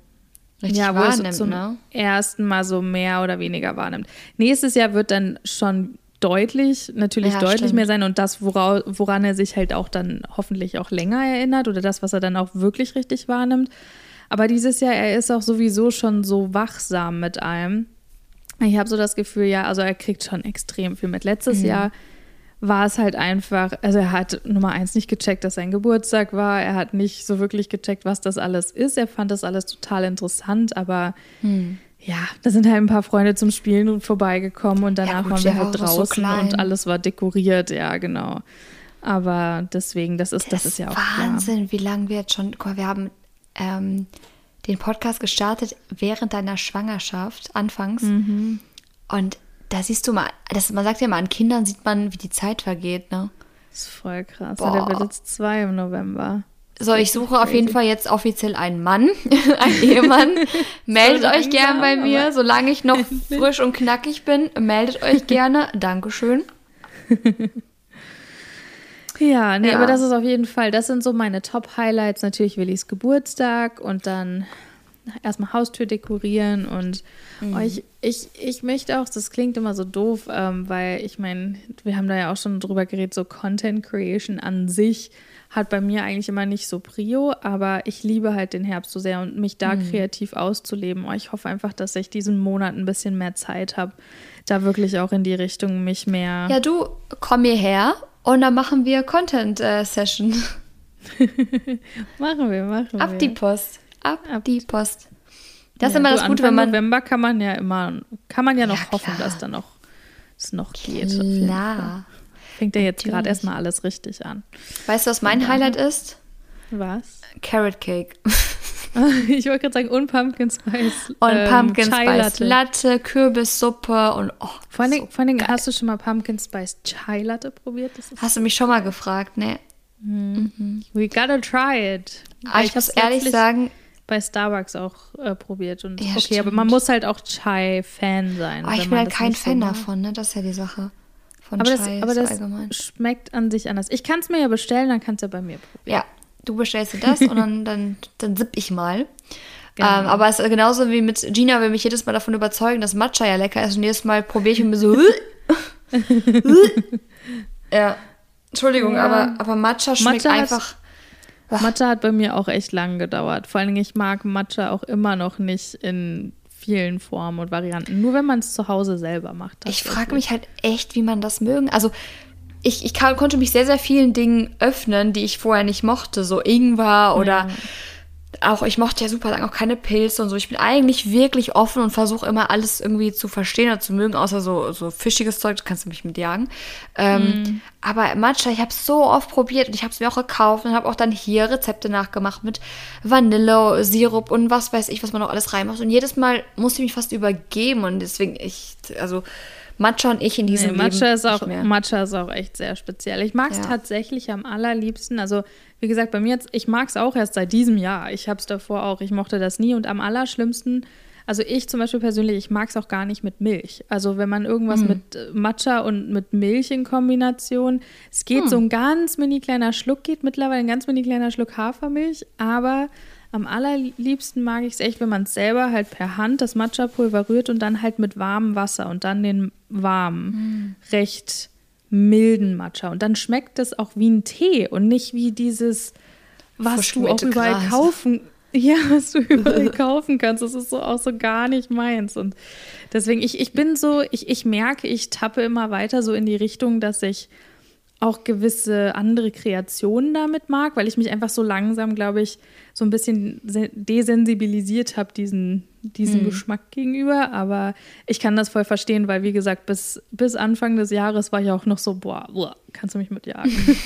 richtig ja, wo er es wahrnimmt, zum ne? ersten Mal so mehr oder weniger wahrnimmt. Nächstes Jahr wird dann schon deutlich, natürlich Ja, deutlich stimmt. mehr sein und das, wora, woran er sich halt auch dann hoffentlich auch länger erinnert oder das, was er dann auch wirklich richtig wahrnimmt. Aber dieses Jahr, er ist auch sowieso schon so wachsam mit allem. Ich habe so das Gefühl, ja, also er kriegt schon extrem viel mit. Letztes Jahr war es halt einfach, also er hat Nummer eins nicht gecheckt, dass sein Geburtstag war. Er hat nicht so wirklich gecheckt, was das alles ist. Er fand das alles total interessant, aber ja, da sind halt ein paar Freunde zum Spielen vorbeigekommen und danach gut, waren wir war halt so draußen klein. und alles war dekoriert, ja, genau. Aber deswegen, das ist, das, ist ja auch klar. Wahnsinn, wie lange wir jetzt schon. Wir haben ähm, den Podcast gestartet während deiner Schwangerschaft, anfangs. Mhm. Und da siehst du mal, das, man sagt ja mal, an Kindern sieht man, wie die Zeit vergeht, ne? Das ist voll krass. Boah. Der wird jetzt zwei im November. So, ich suche auf jeden Fall jetzt offiziell einen Mann, (laughs) einen Ehemann. (laughs) (laughs) meldet So euch gern bei mir, solange ich noch frisch und knackig bin. Meldet euch gerne. Dankeschön. Ja, nee, Ja. aber das ist auf jeden Fall, das sind so meine Top-Highlights. Natürlich Willis Geburtstag und dann erstmal Haustür dekorieren und Mhm. oh, ich, ich, ich möchte auch, das klingt immer so doof, ähm, weil ich meine, wir haben da ja auch schon drüber geredet, so Content Creation an sich hat bei mir eigentlich immer nicht so Prio, aber ich liebe halt den Herbst so sehr und mich da Mhm. kreativ auszuleben. Oh, ich hoffe einfach, dass ich diesen Monat ein bisschen mehr Zeit habe, da wirklich auch in die Richtung mich mehr. Ja, du, komm hierher und dann machen wir Content-Session. (laughs) Machen wir, machen wir. Ab die Post. Ab, Ab- die Post. Das ist Ja, immer du, das Gute, Anfang wenn man. November kann man ja immer, kann man ja noch Ja, hoffen, dass da noch es noch geht. Klar. Fängt ja jetzt gerade erstmal alles richtig an. Weißt du, was mein Highlight ist? Was? Carrot Cake. (laughs) Ich wollte gerade sagen, und Pumpkin Spice. Und ähm, Pumpkin Chai Spice Latte. Latte, Kürbissuppe und oh, Vor allen Dingen, so vor allen Dingen hast du schon mal Pumpkin Spice Chai Latte probiert? Ist, Hast du mich schon mal gefragt, ne? we gotta try it. Aber ich, muss ehrlich sagen, bei Starbucks auch äh, probiert. Und Ja, okay, aber stimmt. man muss halt auch Chai-Fan sein. oh, ich bin halt das kein so Fan mag. davon, ne? Das ist ja die Sache. Von Aber das, Chai aber so das allgemein. schmeckt an sich anders. Ich kann es mir ja bestellen, dann kannst du ja bei mir probieren. Ja, du bestellst dir das und dann, (laughs) dann, dann sipp ich mal. Genau. Ähm, aber es ist genauso wie mit Gina will mich jedes Mal davon überzeugen, dass Matcha ja lecker ist und jedes Mal probiere ich und bin so. (laughs) (laughs) ja. Entschuldigung, Ja. aber, aber Matcha schmeckt Matcha einfach. Matcha hat bei mir auch echt lang gedauert. Vor allen Dingen, ich mag Matcha auch immer noch nicht in vielen Formen und Varianten. Nur wenn man es zu Hause selber macht. Ich frage mich halt echt, wie man das mögen. Also ich, ich kann, konnte mich sehr, sehr vielen Dingen öffnen, die ich vorher nicht mochte. So Ingwer oder auch, ich mochte ja super lange auch keine Pilze und so. Ich bin eigentlich wirklich offen und versuche immer alles irgendwie zu verstehen oder zu mögen, außer so, so fischiges Zeug, das kannst du mich mit jagen. Ähm, mm. Aber Matcha, ich habe es so oft probiert und ich habe es mir auch gekauft und habe auch dann hier Rezepte nachgemacht mit Vanille, Sirup und was weiß ich, was man noch alles reinmacht. Und jedes Mal musste ich mich fast übergeben und deswegen, ich, also Matcha und ich in diesem nee, Matcha Leben ist auch Matcha ist auch echt sehr speziell. Ich mag es ja. tatsächlich am allerliebsten. Also wie gesagt, bei mir jetzt, ich mag es auch erst seit diesem Jahr. Ich habe es davor auch. Ich mochte das nie und am allerschlimmsten. Also ich zum Beispiel persönlich, ich mag es auch gar nicht mit Milch. Also wenn man irgendwas mhm. mit äh, Matcha und mit Milch in Kombination, es geht mhm. so ein ganz mini kleiner Schluck, geht mittlerweile ein ganz mini kleiner Schluck Hafermilch, aber am allerliebsten mag ich es echt, wenn man es selber halt per Hand das Matcha-Pulver rührt und dann halt mit warmem Wasser und dann den warmen, mm. recht milden Matcha. Und dann schmeckt es auch wie ein Tee und nicht wie dieses, was du auch überall Gras. kaufen (laughs) ja, was du überall (laughs) kaufen kannst. Das ist so auch so gar nicht meins. Und deswegen, ich, ich bin so, ich, ich merke, ich tappe immer weiter so in die Richtung, dass ich auch gewisse andere Kreationen damit mag, weil ich mich einfach so langsam, glaube ich, so ein bisschen desensibilisiert habe diesen, diesem mhm. Geschmack gegenüber. Aber ich kann das voll verstehen, weil, wie gesagt, bis, bis Anfang des Jahres war ich auch noch so, boah, boah kannst du mich mitjagen. (laughs)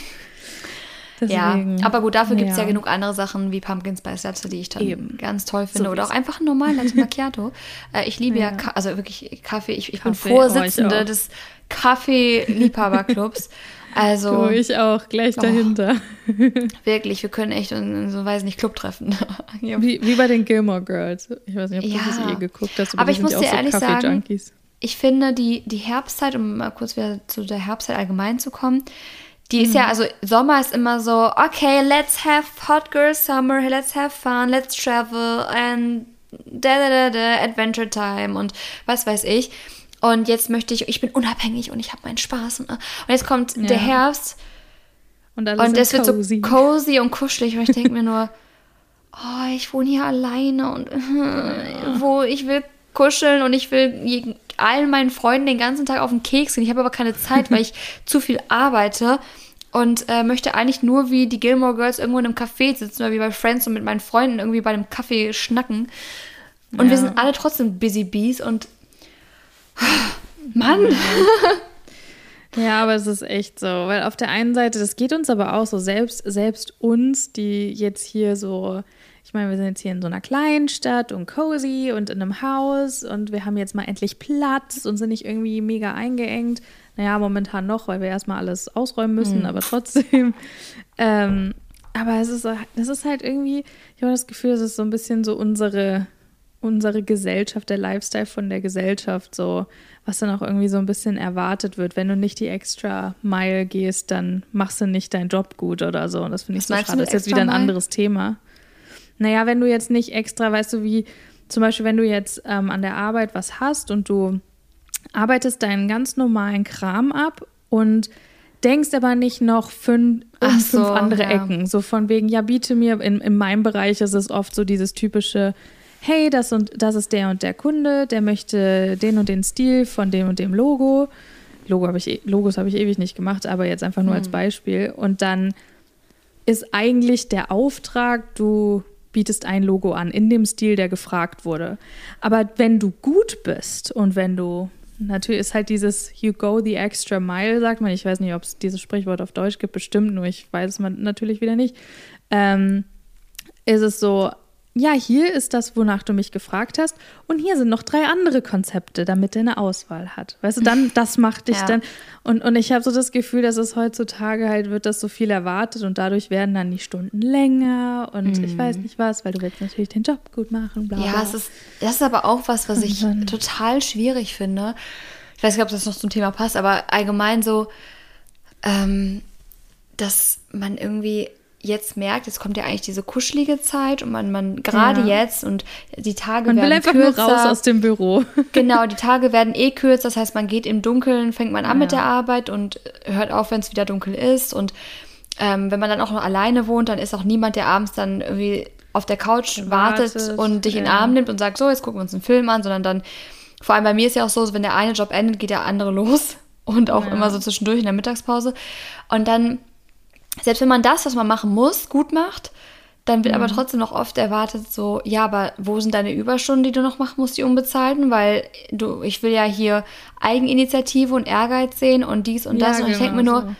ja, aber gut, dafür gibt es ja. ja. genug andere Sachen wie Pumpkin Spice Latte, die ich dann Eben. ganz toll finde. So Oder auch einfach einen normalen Latte (laughs) Macchiato. äh, ich liebe ja, ja also wirklich Kaffee. Ich, ich Kaffee, bin Vorsitzende oh, des Kaffee-Liebhaberclubs. (laughs) Also. Du, ich auch, gleich dahinter. Oh, (laughs) wirklich, wir können echt in so, weiß nicht, Club treffen. (laughs) wie, wie bei den Gilmore Girls. Ich weiß nicht, ob ja. du das eh geguckt hast. Aber, aber ich muss dir ehrlich so sagen, ich finde die, die Herbstzeit, um mal kurz wieder zu der Herbstzeit allgemein zu kommen, die ist mhm. ja, also Sommer ist immer so, okay, let's have hot girl summer, let's have fun, let's travel and da da da da, Adventure Time und was weiß ich. Und jetzt möchte ich, ich bin unabhängig und ich habe meinen Spaß. Und, und jetzt kommt ja. der Herbst. Und, und es wird so cozy und kuschelig. Und ich denke (laughs) mir nur, oh, ich wohne hier alleine und äh, (laughs) wo ich will kuscheln und ich will allen meinen Freunden den ganzen Tag auf den Keks gehen. Ich habe aber keine Zeit, weil ich (laughs) zu viel arbeite und äh, möchte eigentlich nur wie die Gilmore Girls irgendwo in einem Café sitzen oder wie bei Friends und mit meinen Freunden irgendwie bei einem Kaffee schnacken. Und ja. wir sind alle trotzdem Busy Bees und Mann! (laughs) Ja, aber es ist echt so, weil auf der einen Seite, das geht uns aber auch so, selbst, selbst uns, die jetzt hier so, ich meine, wir sind jetzt hier in so einer kleinen Stadt und cozy und in einem Haus und wir haben jetzt mal endlich Platz und sind nicht irgendwie mega eingeengt. Naja, momentan noch, weil wir erstmal alles ausräumen müssen, mhm. aber trotzdem. (laughs) Ähm, aber es ist, das ist halt irgendwie, ich habe das Gefühl, es ist so ein bisschen so unsere unsere Gesellschaft, der Lifestyle von der Gesellschaft, so was dann auch irgendwie so ein bisschen erwartet wird. Wenn du nicht die extra Mile gehst, dann machst du nicht deinen Job gut oder so. Und das finde ich so schade. Das ist jetzt wieder ein anderes Thema. Naja, wenn du jetzt nicht extra, weißt du, wie zum Beispiel, wenn du jetzt ähm, an der Arbeit was hast und du arbeitest deinen ganz normalen Kram ab und denkst aber nicht noch fünf, um so, fünf andere ja. Ecken. So von wegen, ja, biete mir, in, in meinem Bereich ist es oft so dieses typische, hey, das und das ist der und der Kunde, der möchte den und den Stil von dem und dem Logo. Logo hab ich, eh, Logos habe ich ewig nicht gemacht, aber jetzt einfach nur mhm. als Beispiel. Und dann ist eigentlich der Auftrag, du bietest ein Logo an in dem Stil, der gefragt wurde. Aber wenn du gut bist und wenn du natürlich ist halt dieses You go the extra mile, sagt man. Ich weiß nicht, ob es dieses Sprichwort auf Deutsch gibt, bestimmt, nur ich weiß es natürlich wieder nicht. Ähm, ist es so, ja, hier ist das, wonach du mich gefragt hast. Und hier sind noch drei andere Konzepte, damit er eine Auswahl hat. Weißt du, dann, (laughs) das macht dich ja. dann. Und, und ich habe so das Gefühl, dass es heutzutage halt wird, dass so viel erwartet und dadurch werden dann die Stunden länger und mm. ich weiß nicht was, weil du willst natürlich den Job gut machen. Bla, bla. Ja, es ist, das ist aber auch was, was ich total schwierig finde. Ich weiß nicht, ob das noch zum Thema passt, aber allgemein so, ähm, dass man irgendwie jetzt merkt, jetzt kommt ja eigentlich diese kuschelige Zeit und man, man gerade ja. jetzt und die Tage man werden kürzer. Will einfach nur raus aus dem Büro. (laughs) genau, die Tage werden eh kürzer, das heißt, man geht im Dunkeln, fängt man an ja. mit der Arbeit und hört auf, wenn es wieder dunkel ist und ähm, wenn man dann auch noch alleine wohnt, dann ist auch niemand, der abends dann irgendwie auf der Couch wartet, wartet und dich ja. in den Arm nimmt und sagt, so, jetzt gucken wir uns einen Film an, sondern dann, vor allem bei mir ist ja auch so, wenn der eine Job endet, geht der andere (laughs) los und auch immer so zwischendurch in der Mittagspause und dann selbst wenn man das, was man machen muss, gut macht, dann wird mhm. aber trotzdem noch oft erwartet, so, ja, aber wo sind deine Überstunden, die du noch machen musst, die unbezahlten? Weil du, ich will ja hier Eigeninitiative und Ehrgeiz sehen und dies und das. Ja, und ich denke mir genau nur, so.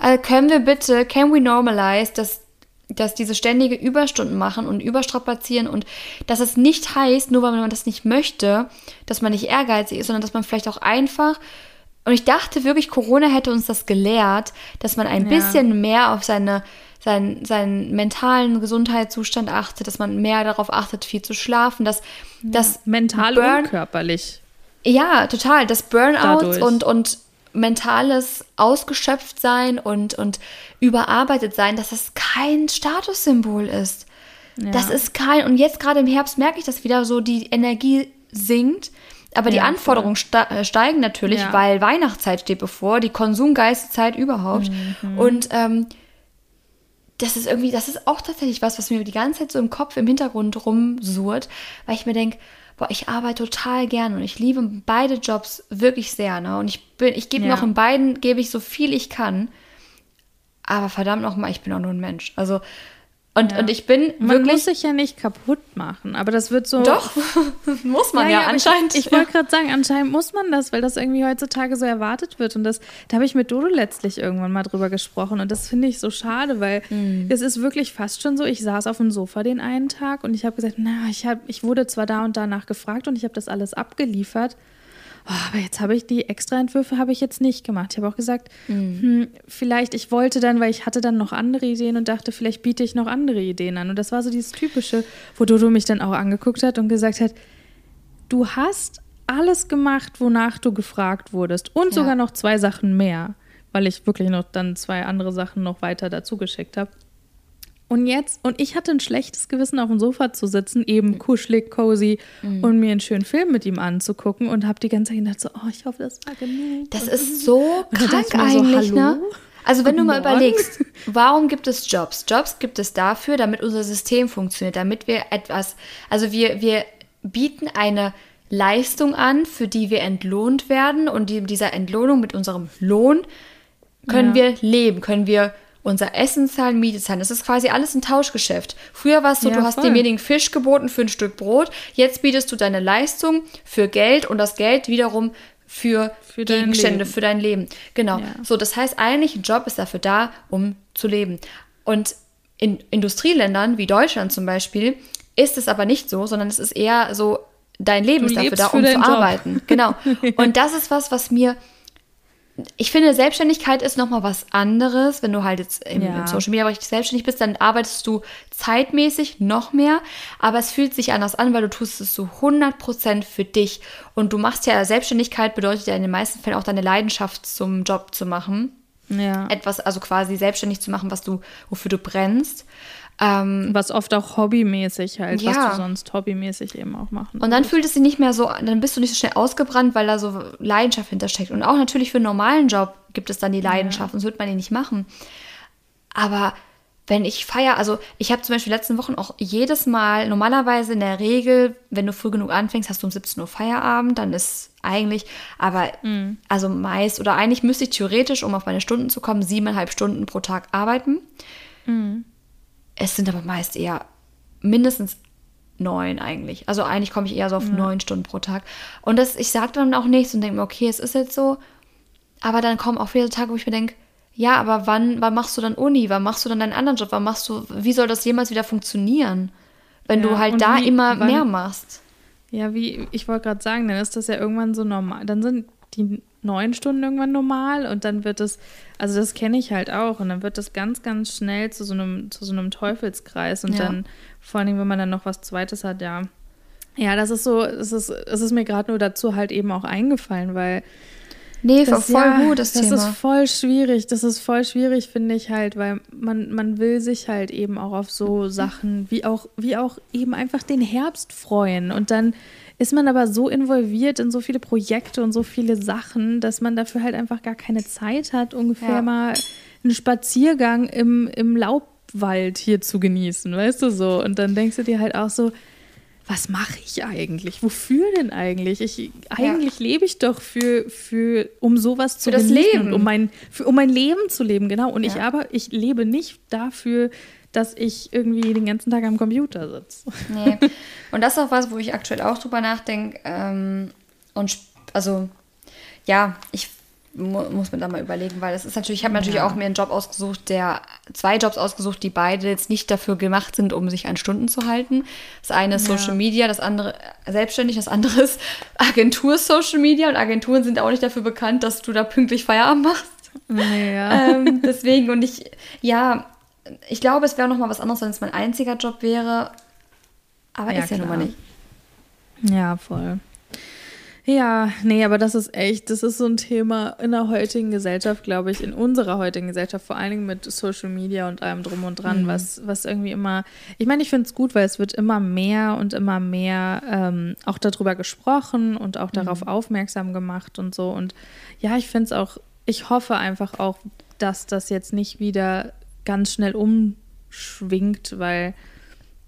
also können wir bitte, can we normalize, dass, dass diese ständige Überstunden machen und überstrapazieren und dass es nicht heißt, nur weil man das nicht möchte, dass man nicht ehrgeizig ist, sondern dass man vielleicht auch einfach und ich dachte wirklich, Corona hätte uns das gelehrt, dass man ein ja. bisschen mehr auf seine seinen, seinen mentalen Gesundheitszustand achtet, dass man mehr darauf achtet, viel zu schlafen, dass ja, das mental Burn und körperlich. Ja, total. Das Burnout und, und mentales Ausgeschöpftsein und, und überarbeitet sein, dass das kein Statussymbol ist. Ja. Das ist kein, und jetzt gerade im Herbst merke ich das wieder so, die Energie sinkt. Aber die ja, Anforderungen äh, steigen natürlich, ja. weil Weihnachtszeit steht bevor, die Konsumgeistzeit überhaupt. Mhm. Und ähm, das ist irgendwie, das ist auch tatsächlich was, was mir die ganze Zeit so im Kopf, im Hintergrund rumsurt, weil ich mir denke, boah, ich arbeite total gern und ich liebe beide Jobs wirklich sehr, ne? Und ich bin, ich gebe ja. noch in beiden, gebe ich so viel ich kann. Aber verdammt nochmal, ich bin auch nur ein Mensch. Also und, ja. und ich bin man wirklich. Man muss sich ja nicht kaputt machen, aber das wird so. Doch, (laughs) muss man ja, ja, ja anscheinend. Ich, ich wollte gerade sagen, anscheinend muss man das, weil das irgendwie heutzutage so erwartet wird. Und das, da habe ich mit Dodo letztlich irgendwann mal drüber gesprochen. Und das finde ich so schade, weil mhm. es ist wirklich fast schon so. Ich saß auf dem Sofa den einen Tag und ich habe gesagt, na, ich, hab, ich wurde zwar da und danach gefragt und ich habe das alles abgeliefert oh, aber jetzt habe ich die Extraentwürfe habe ich jetzt nicht gemacht. Ich habe auch gesagt, mhm. hm, vielleicht, ich wollte dann, weil ich hatte dann noch andere Ideen und dachte, vielleicht biete ich noch andere Ideen an. Und das war so dieses Typische, wo Dodo mich dann auch angeguckt hat und gesagt hat, du hast alles gemacht, wonach du gefragt wurdest und ja. sogar noch zwei Sachen mehr, weil ich wirklich noch dann zwei andere Sachen noch weiter dazu geschickt habe. Und jetzt, und ich hatte ein schlechtes Gewissen, auf dem Sofa zu sitzen, eben mhm. kuschelig, cozy mhm. und mir einen schönen Film mit ihm anzugucken und habe die ganze Zeit gedacht, so, oh, ich hoffe, das war genug. Das ist so krank eigentlich, so, ne? Also wenn du mal Morgen. überlegst, (laughs) warum gibt es Jobs? Jobs gibt es dafür, damit unser System funktioniert, damit wir etwas, also wir, wir bieten eine Leistung an, für die wir entlohnt werden und die, dieser Entlohnung mit unserem Lohn können ja. wir leben, können wir unser Essen zahlen, Miete zahlen. Das ist quasi alles ein Tauschgeschäft. Früher war es so, ja, du hast voll. demjenigen Fisch geboten für ein Stück Brot. Jetzt bietest du deine Leistung für Geld und das Geld wiederum für, für Gegenstände, dein für dein Leben. Genau. Ja. So, das heißt, eigentlich ein Job ist dafür da, um zu leben. Und in Industrieländern wie Deutschland zum Beispiel ist es aber nicht so, sondern es ist eher so, dein Leben du ist dafür da, um zu Job. arbeiten. Genau. (laughs) Und das ist was, was mir ich finde, Selbstständigkeit ist nochmal was anderes. Wenn du halt jetzt im, ja. im Social Media Bereich selbstständig bist, dann arbeitest du zeitmäßig noch mehr, aber es fühlt sich anders an, weil du tust es so 100% für dich. Und du machst ja, Selbstständigkeit bedeutet ja in den meisten Fällen auch deine Leidenschaft zum Job zu machen. Ja. Etwas, also quasi selbstständig zu machen, was du, wofür du brennst. Ähm, was oft auch hobbymäßig halt, ja. was du sonst hobbymäßig eben auch machen. Und dann fühlt es sich nicht mehr so, dann bist du nicht so schnell ausgebrannt, weil da so Leidenschaft hintersteckt. Und auch natürlich für einen normalen Job gibt es dann die Leidenschaft, ja. sonst wird man die nicht machen. Aber wenn ich feiere, also ich habe zum Beispiel letzten Wochen auch jedes Mal, normalerweise in der Regel, wenn du früh genug anfängst, hast du um 17 Uhr Feierabend, dann ist eigentlich, aber mhm. also meist oder eigentlich müsste ich theoretisch, um auf meine Stunden zu kommen, siebeneinhalb Stunden pro Tag arbeiten. Mhm. Es sind aber meist eher mindestens neun eigentlich. Also eigentlich komme ich eher so auf ja. neun Stunden pro Tag. Und das, ich sage dann auch nichts und denke mir, okay, es ist jetzt so. Aber dann kommen auch viele Tage, wo ich mir denke, ja, aber wann, wann machst du dann Uni? Wann machst du dann deinen anderen Job? Wann machst du, wie soll das jemals wieder funktionieren? Wenn ja, du halt da wie, immer wann, mehr machst. Ja, wie, ich wollte gerade sagen, dann ist das ja irgendwann so normal. Dann sind die neun Stunden irgendwann normal und dann wird es, also das kenne ich halt auch, und dann wird das ganz, ganz schnell zu so einem, zu so einem Teufelskreis und ja. dann, vor allem, wenn man dann noch was Zweites hat, ja. Ja, das ist so, es ist, es ist mir gerade nur dazu halt eben auch eingefallen, weil. Nee, das, voll ja, gut, das, das Thema. ist voll schwierig. Das ist voll schwierig, finde ich halt, weil man, man will sich halt eben auch auf so Sachen wie auch, wie auch eben einfach den Herbst freuen. Und dann ist man aber so involviert in so viele Projekte und so viele Sachen, dass man dafür halt einfach gar keine Zeit hat, ungefähr ja. mal einen Spaziergang im, im Laubwald hier zu genießen, weißt du so. Und dann denkst du dir halt auch so, was mache ich eigentlich? Wofür denn eigentlich? Ich, eigentlich ja. lebe ich doch für, für um sowas zu für das Leben. um mein, für, um mein Leben zu leben, genau. Und ja. ich aber, ich lebe nicht dafür, dass ich irgendwie den ganzen Tag am Computer sitze. Nee. Und das ist auch was, wo ich aktuell auch drüber nachdenke. Ähm, und also, ja, ich mu muss mir da mal überlegen, weil das ist natürlich, ich habe natürlich Ja. auch mir einen Job ausgesucht, der, zwei Jobs ausgesucht, die beide jetzt nicht dafür gemacht sind, um sich an Stunden zu halten. Das eine ist Ja. Social Media, das andere äh, selbstständig, das andere ist (laughs) Agentur Social Media und Agenturen sind auch nicht dafür bekannt, dass du da pünktlich Feierabend machst. Naja. ähm, deswegen und ich, ja, ich glaube, es wäre noch mal was anderes, wenn es mein einziger Job wäre. Aber Ja, ist ja nun mal nicht. Ja, voll. Ja, nee, aber das ist echt, das ist so ein Thema in der heutigen Gesellschaft, glaube ich, in unserer heutigen Gesellschaft, vor allen Dingen mit Social Media und allem drum und dran, was, was irgendwie immer, ich meine, ich finde es gut, weil es wird immer mehr und immer mehr ähm, auch darüber gesprochen und auch darauf aufmerksam gemacht und so. Und ja, ich finde es auch, ich hoffe einfach auch, dass das jetzt nicht wieder ganz schnell umschwingt, weil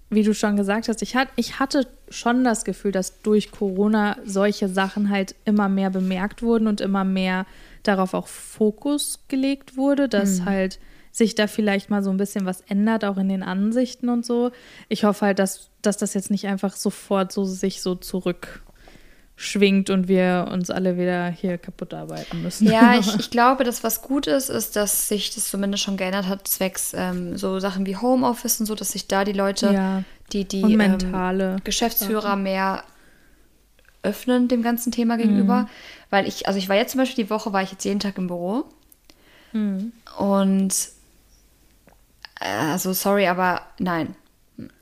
wie du schon gesagt hast, ich, hat, ich hatte schon das Gefühl, dass durch Corona solche Sachen halt immer mehr bemerkt wurden und immer mehr darauf auch Fokus gelegt wurde, dass halt sich da vielleicht mal so ein bisschen was ändert, auch in den Ansichten und so. Ich hoffe halt, dass, dass das jetzt nicht einfach sofort so sich so zurückschwingt und wir uns alle wieder hier kaputt arbeiten müssen. Ja, (laughs) ich, ich glaube, dass was gut ist, ist, dass sich das zumindest schon geändert hat, zwecks ähm, so Sachen wie Homeoffice und so, dass sich da die Leute, Ja. die, die ähm, Geschäftsführer mehr öffnen dem ganzen Thema gegenüber. Weil ich, also ich war jetzt zum Beispiel die Woche, war ich jetzt jeden Tag im Büro. Und äh, also sorry, aber nein.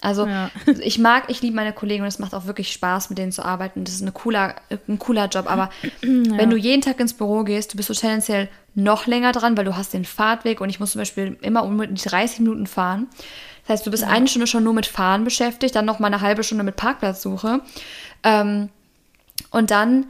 Also Ja. ich mag, ich liebe meine Kollegen und es macht auch wirklich Spaß, mit denen zu arbeiten. Das ist eine cooler, ein cooler Job. Aber (clears throat) wenn du jeden Tag ins Büro gehst, du bist so tendenziell noch länger dran, weil du hast den Fahrtweg und ich muss zum Beispiel immer um die 30 Minuten fahren. Das heißt, du bist eine Stunde schon nur mit Fahren beschäftigt, dann noch mal eine halbe Stunde mit Parkplatzsuche. Ähm, und dann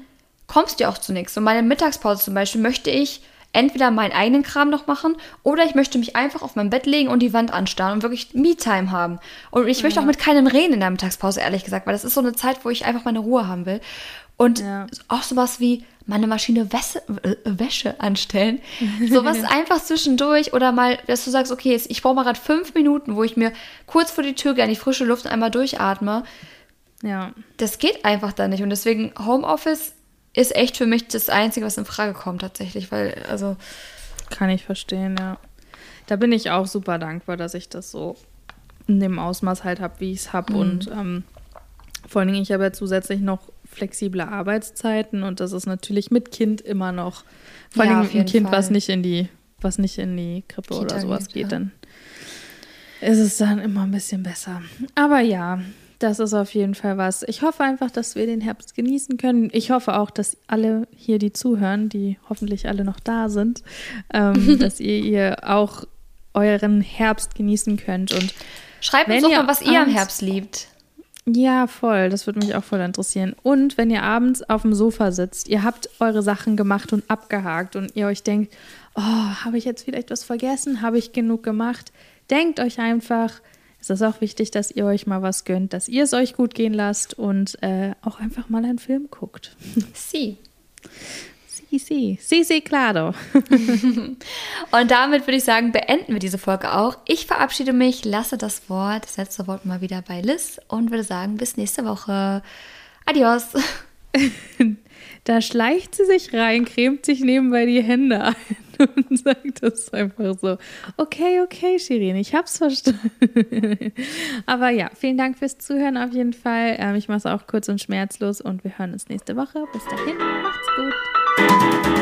kommst du auch zu nichts. Und meine Mittagspause zum Beispiel möchte ich entweder meinen eigenen Kram noch machen oder ich möchte mich einfach auf mein Bett legen und die Wand anstarren und wirklich Me-Time haben. Und ich möchte auch mit keinem reden in der Mittagspause, ehrlich gesagt, weil das ist so eine Zeit, wo ich einfach meine Ruhe haben will. Und Ja. auch sowas wie meine Maschine Wäsche, äh, Wäsche anstellen. (laughs) Sowas einfach zwischendurch oder mal, dass du sagst, okay, ich brauche mal gerade fünf Minuten, wo ich mir kurz vor die Tür an die frische Luft einmal durchatme Ja. das geht einfach da nicht. Und deswegen Homeoffice ist echt für mich das Einzige, was in Frage kommt tatsächlich. Weil, also, Kann ich verstehen, ja. Da bin ich auch super dankbar, dass ich das so in dem Ausmaß halt habe, wie ich es habe. Und ähm, vor allen Dingen, ich habe ja zusätzlich noch flexible Arbeitszeiten und das ist natürlich mit Kind immer noch. Vor Ja, allem auf ein Kind, was Fall. nicht in die, was nicht in die Krippe Kita oder sowas geht, geht, ja. dann ist es dann immer ein bisschen besser. Aber ja, das ist auf jeden Fall was. Ich hoffe einfach, dass wir den Herbst genießen können. Ich hoffe auch, dass alle hier, die zuhören, die hoffentlich alle noch da sind, ähm, (laughs) dass ihr, ihr auch euren Herbst genießen könnt. Und schreibt uns doch mal, was ihr am Herbst liebt. ja, voll, das würde mich auch voll interessieren. Und wenn ihr abends auf dem Sofa sitzt, ihr habt eure Sachen gemacht und abgehakt und ihr euch denkt, oh, habe ich jetzt vielleicht was vergessen? Habe ich genug gemacht? Denkt euch einfach, es ist auch wichtig, dass ihr euch mal was gönnt, dass ihr es euch gut gehen lasst und äh, auch einfach mal einen Film guckt. (laughs) Sie. Sí, sí, sí, sí, claro. Und damit würde ich sagen, beenden wir diese Folge auch. Ich verabschiede mich, lasse das Wort, das letzte Wort mal wieder bei Liz und würde sagen, bis nächste Woche. Adios. (laughs) Da schleicht sie sich rein, cremt sich nebenbei die Hände ein (laughs) und sagt das einfach so. Okay, okay, Shirin, ich hab's verstanden. (laughs) Aber ja, vielen Dank fürs Zuhören auf jeden Fall. Ähm, ich mache es auch kurz und schmerzlos und wir hören uns nächste Woche. Bis dahin, macht's gut.